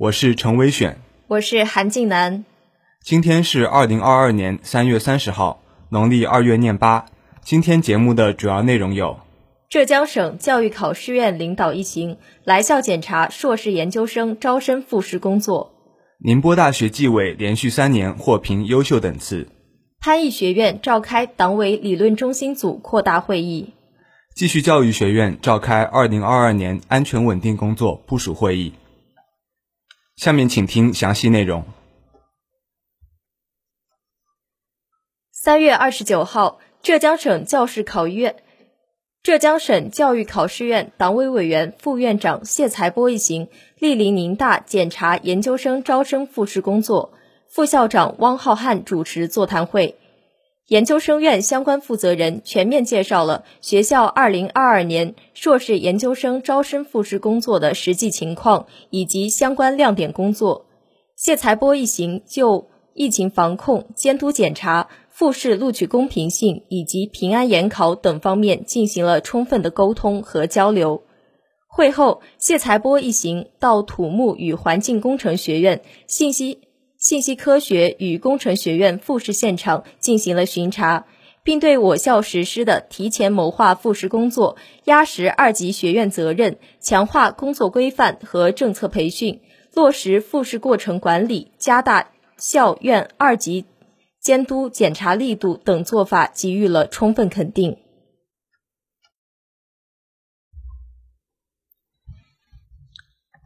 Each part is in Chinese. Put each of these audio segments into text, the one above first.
我是陈伟选，我是韩静南。今天是二零二二年三月三十号，农历二月廿八。今天节目的主要内容有：浙江省教育考试院领导一行来校检查硕士研究生招生复试工作；宁波大学纪委连续三年获评优秀等次。潘毅学院召开党委理论中心组扩大会议，继续教育学院召开二零二二年安全稳定工作部署会议。下面请听详细内容。三月二十九号，浙江省教师考院、浙江省教育考试院党委委员、副院长谢才波一行莅临宁大检查研究生招生复试工作。副校长汪浩瀚主持座谈会，研究生院相关负责人全面介绍了学校2022年硕士研究生招生复试工作的实际情况以及相关亮点工作。谢才波一行就疫情防控、监督检查、复试录取公平性以及平安研考等方面进行了充分的沟通和交流。会后，谢才波一行到土木与环境工程学院信息。信息科学与工程学院复试现场进行了巡查，并对我校实施的提前谋划复试工作、压实二级学院责任、强化工作规范和政策培训、落实复试过程管理、加大校院二级监督检查力度等做法给予了充分肯定。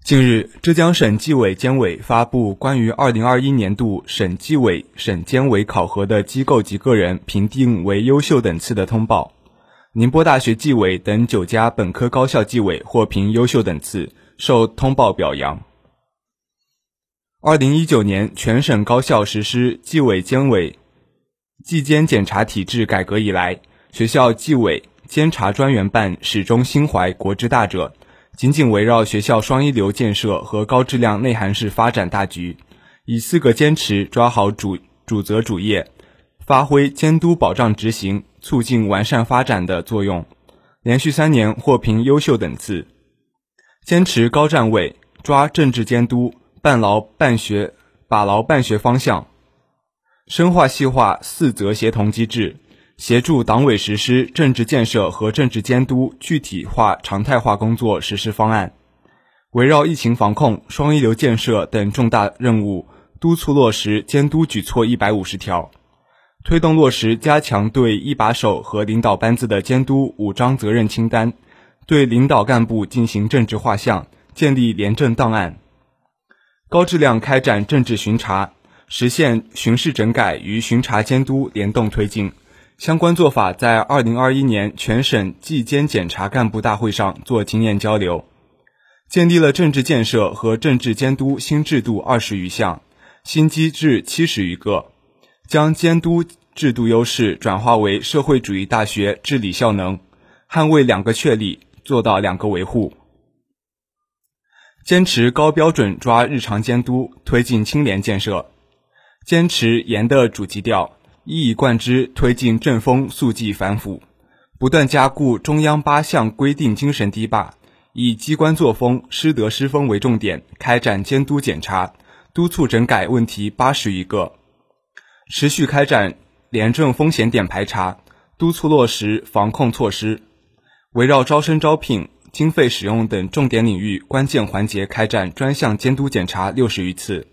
近日，浙江省纪委监委发布关于二零二一年度省纪委省监委考核的机构及个人评定为优秀等次的通报。宁波大学纪委等九家本科高校纪委获评优秀等次，受通报表扬。二零一九年全省高校实施纪委监委纪监检查体制改革以来，学校纪委监察专员办始终心怀国之大者。紧紧围绕学校双一流建设和高质量内涵式发展大局，以四个坚持抓好主主责主业，发挥监督保障执行、促进完善发展的作用，连续三年获评优秀等次。坚持高站位，抓政治监督，办牢办学，把牢办学方向，深化细化四责协同机制。协助党委实施政治建设和政治监督具体化、常态化工作实施方案，围绕疫情防控、双一流建设等重大任务，督促落实监督举措一百五十条，推动落实加强对一把手和领导班子的监督五张责任清单，对领导干部进行政治画像，建立廉政档案，高质量开展政治巡查，实现巡视整改与巡查监督联动推进。相关做法在二零二一年全省纪监检查干部大会上做经验交流，建立了政治建设和政治监督新制度二十余项，新机制七十余个，将监督制度优势转化为社会主义大学治理效能，捍卫两个确立，做到两个维护，坚持高标准抓日常监督，推进清廉建设，坚持严的主基调。一以贯之推进正风肃纪反腐，不断加固中央八项规定精神堤坝，以机关作风、师德师风为重点开展监督检查、督促整改问题八十余个，持续开展廉政风险点排查，督促落实防控措施，围绕招生招聘、经费使用等重点领域关键环节开展专项监督检查六十余次。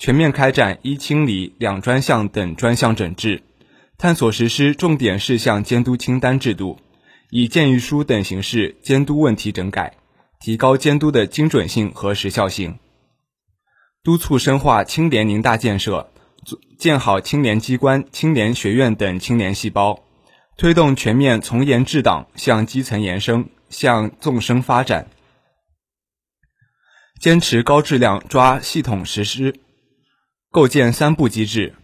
全面开展一清理、两专项等专项整治，探索实施重点事项监督清单制度，以建议书等形式监督问题整改，提高监督的精准性和时效性。督促深化清廉宁大建设，建好清廉机关、清廉学院等清廉细胞，推动全面从严治党向基层延伸、向纵深发展。坚持高质量抓系统实施，构建三步机制，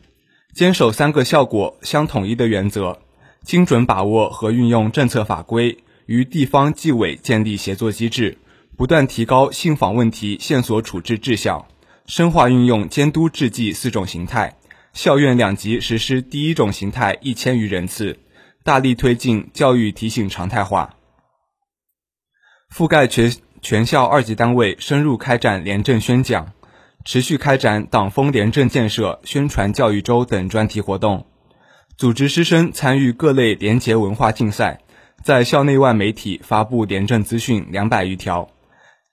坚守三个效果相统一的原则，精准把握和运用政策法规，与地方纪委建立协作机制，不断提高信访问题线索处置质效，深化运用监督治纪四种形态，校院两级实施第一种形态一千余人次，大力推进教育提醒常态化。覆盖全全校二级单位，深入开展廉政宣讲，持续开展党风廉政建设宣传教育周等专题活动，组织师生参与各类廉洁文化竞赛，在校内外媒体发布廉政资讯两百余条，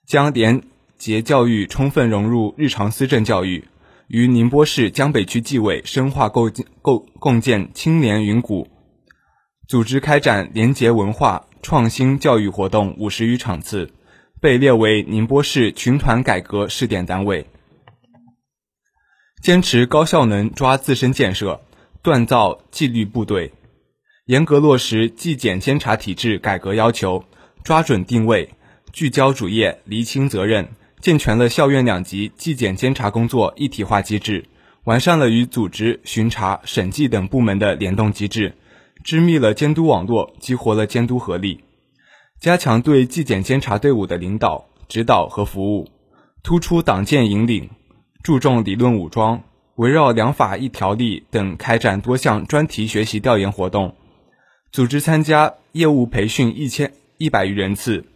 将廉洁教育充分融入日常思政教育，与宁波市江北区纪委深化构建构共建青年云谷，组织开展廉洁文化。创新教育活动五十余场次，被列为宁波市群团改革试点单位。坚持高效能抓自身建设，锻造纪律部队，严格落实纪检监察体制改革要求，抓准定位，聚焦主业，厘清责任，健全了校院两级纪检监察工作一体化机制，完善了与组织、巡查、审计等部门的联动机制。织密了监督网络，激活了监督合力，加强对纪检监察队伍的领导、指导和服务，突出党建引领，注重理论武装，围绕两法一条例等开展多项专题学习调研活动，组织参加业务培训一千一百余人次，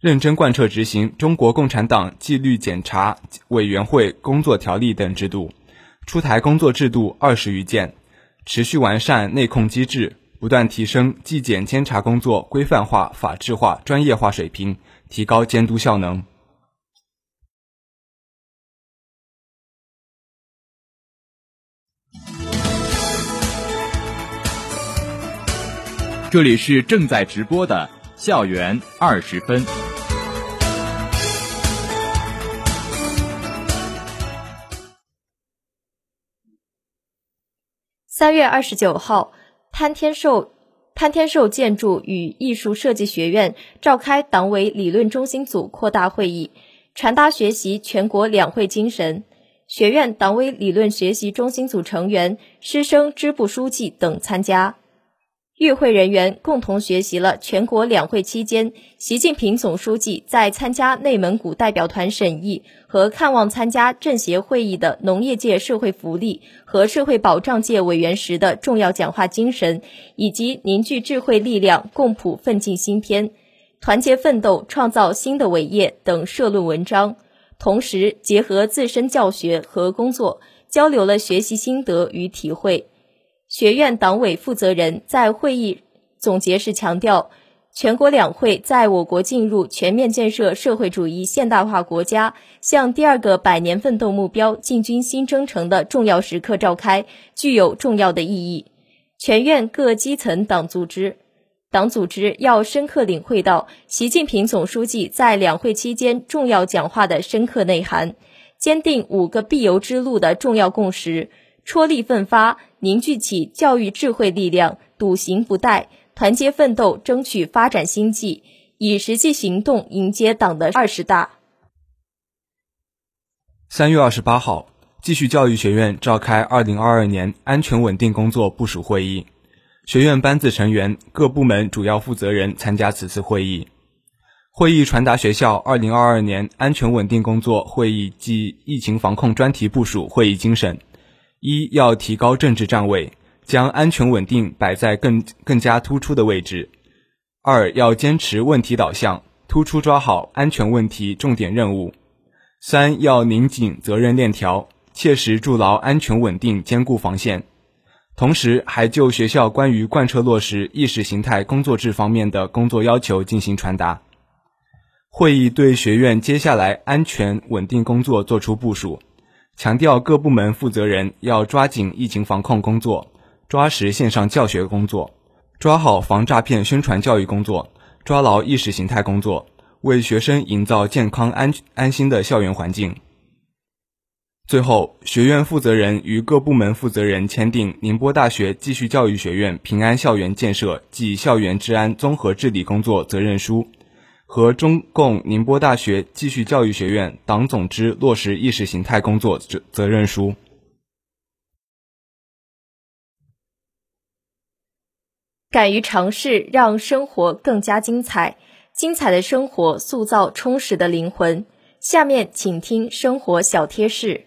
认真贯彻执行中国共产党纪律检查委员会工作条例等制度，出台工作制度二十余件，持续完善内控机制。不断提升纪检监察工作规范化、法治化、专业化水平，提高监督效能。这里是正在直播的校园二十分。三月二十九号。潘天寿潘天寿建筑与艺术设计学院召开党委理论中心组扩大会议，传达学习全国两会精神。学院党委理论学习中心组成员、师生、支部书记等参加。与会人员共同学习了全国两会期间，习近平总书记在参加内蒙古代表团审议和看望参加政协会议的农业界社会福利和社会保障界委员时的重要讲话精神，以及凝聚智慧力量，共谱奋进新篇，团结奋斗，创造新的伟业等社论文章。同时，结合自身教学和工作，交流了学习心得与体会。学院党委负责人在会议总结时强调，全国两会在我国进入全面建设社会主义现代化国家、向第二个百年奋斗目标进军新征程的重要时刻召开，具有重要的意义。全院各基层党组织、党组织要深刻领会到习近平总书记在两会期间重要讲话的深刻内涵，坚定五个必由之路的重要共识。踔厉奋发，凝聚起教育智慧力量，笃行不怠，团结奋斗，争取发展新纪，以实际行动迎接党的二十大。三月二十八号，继续教育学院召开二零二二年安全稳定工作部署会议，学院班子成员、各部门主要负责人参加此次会议。会议传达学校二零二二年安全稳定工作会议暨疫情防控专题部署会议精神。一要提高政治站位，将安全稳定摆在更更加突出的位置；二要坚持问题导向，突出抓好安全问题重点任务；三要拧紧责任链条，切实筑牢安全稳定坚固防线。同时，还就学校关于贯彻落实意识形态工作制方面的工作要求进行传达。会议对学院接下来安全稳定工作作出部署。强调各部门负责人要抓紧疫情防控工作，抓实线上教学工作，抓好防诈骗宣传教育工作，抓牢意识形态工作，为学生营造健康安安心的校园环境。最后，学院负责人与各部门负责人签订宁波大学继续教育学院平安校园建设暨校园治安综合治理工作责任书，和中共宁波大学继续教育学院党总支落实意识形态工作责责任书。敢于尝试，让生活更加精彩。精彩的生活塑造充实的灵魂。下面请听生活小贴士。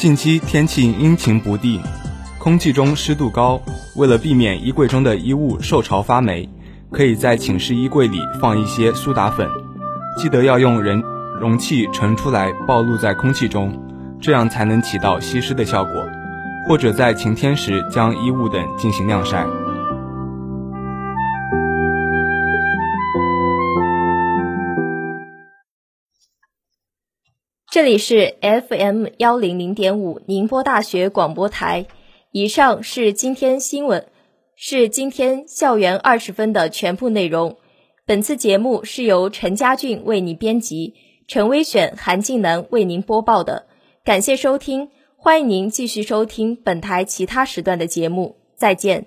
近期天气阴晴不定，空气中湿度高，为了避免衣柜中的衣物受潮发霉，可以在寝室衣柜里放一些苏打粉，记得要用人容器盛出来暴露在空气中，这样才能起到吸湿的效果。或者在晴天时将衣物等进行晾晒。这里是 FM 幺零零点五宁波大学广播台。以上是今天新闻，是今天校园二十分的全部内容。本次节目是由陈家俊为您编辑，陈威选、韩静南为您播报的。感谢收听，欢迎您继续收听本台其他时段的节目。再见。